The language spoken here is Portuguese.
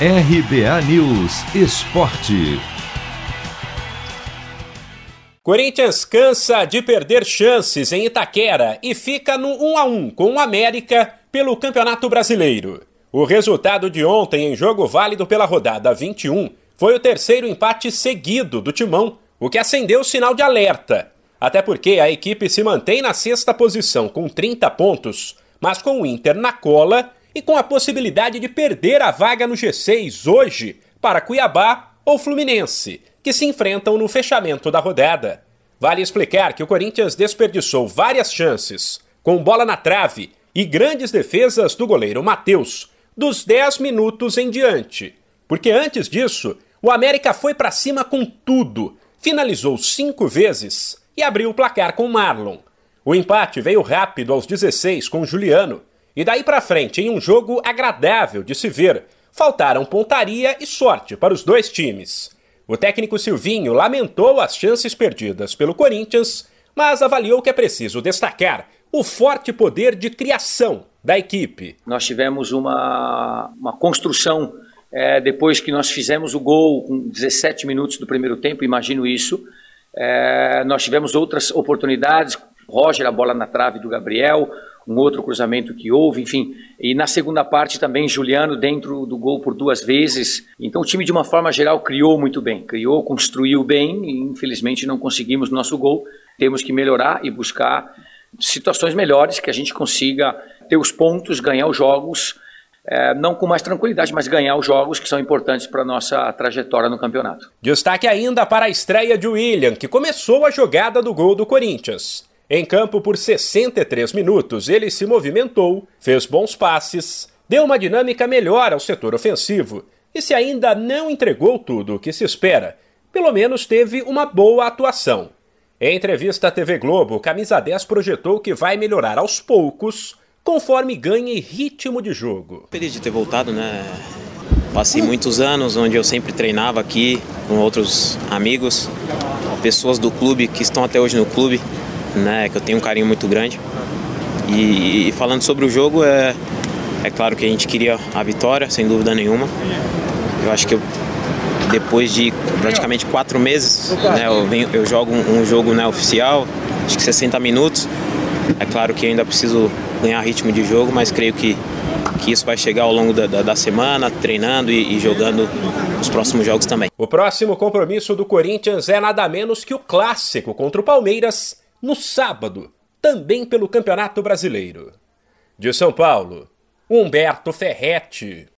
RBA News Esporte. Corinthians cansa de perder chances em Itaquera e fica no 1 a 1 com o América pelo Campeonato Brasileiro. O resultado de ontem em jogo válido pela rodada 21 foi o terceiro empate seguido do Timão, o que acendeu o sinal de alerta. Até porque a equipe se mantém na sexta posição com 30 pontos, mas com o Inter na cola e com a possibilidade de perder a vaga no G6 hoje para Cuiabá ou Fluminense, que se enfrentam no fechamento da rodada. Vale explicar que o Corinthians desperdiçou várias chances, com bola na trave e grandes defesas do goleiro Matheus, dos 10 minutos em diante. Porque antes disso, o América foi para cima com tudo, finalizou cinco vezes e abriu o placar com Marlon. O empate veio rápido aos 16 com Juliano e daí para frente, em um jogo agradável de se ver, faltaram pontaria e sorte para os dois times. O técnico Silvinho lamentou as chances perdidas pelo Corinthians, mas avaliou que é preciso destacar o forte poder de criação da equipe. Nós tivemos uma, uma construção é, depois que nós fizemos o gol com 17 minutos do primeiro tempo, imagino isso. É, nós tivemos outras oportunidades, Roger, a bola na trave do Gabriel, um outro cruzamento que houve, enfim. E na segunda parte também Juliano dentro do gol por duas vezes. Então o time de uma forma geral criou muito bem, criou, construiu bem e infelizmente não conseguimos nosso gol. Temos que melhorar e buscar situações melhores que a gente consiga ter os pontos, ganhar os jogos, é, não com mais tranquilidade, mas ganhar os jogos que são importantes para a nossa trajetória no campeonato. Destaque ainda para a estreia de William, que começou a jogada do gol do Corinthians. Em campo por 63 minutos, ele se movimentou, fez bons passes, deu uma dinâmica melhor ao setor ofensivo e, se ainda não entregou tudo o que se espera, pelo menos teve uma boa atuação. Em entrevista à TV Globo, Camisa 10 projetou que vai melhorar aos poucos, conforme ganhe ritmo de jogo. Feliz de ter voltado, né? Passei muitos anos onde eu sempre treinava aqui com outros amigos, pessoas do clube que estão até hoje no clube né, que eu tenho um carinho muito grande. E, e, falando sobre o jogo, é, é claro que a gente queria a vitória, sem dúvida nenhuma. Eu acho que eu, depois de praticamente quatro meses, né, eu, venho, eu jogo um, um jogo né, oficial, acho que 60 minutos. É claro que ainda preciso ganhar ritmo de jogo, mas creio que, que isso vai chegar ao longo da, da, da semana, treinando e, e jogando os próximos jogos também. O próximo compromisso do Corinthians é nada menos que o clássico contra o Palmeiras no sábado, também pelo Campeonato Brasileiro. De São Paulo, Humberto Ferretti.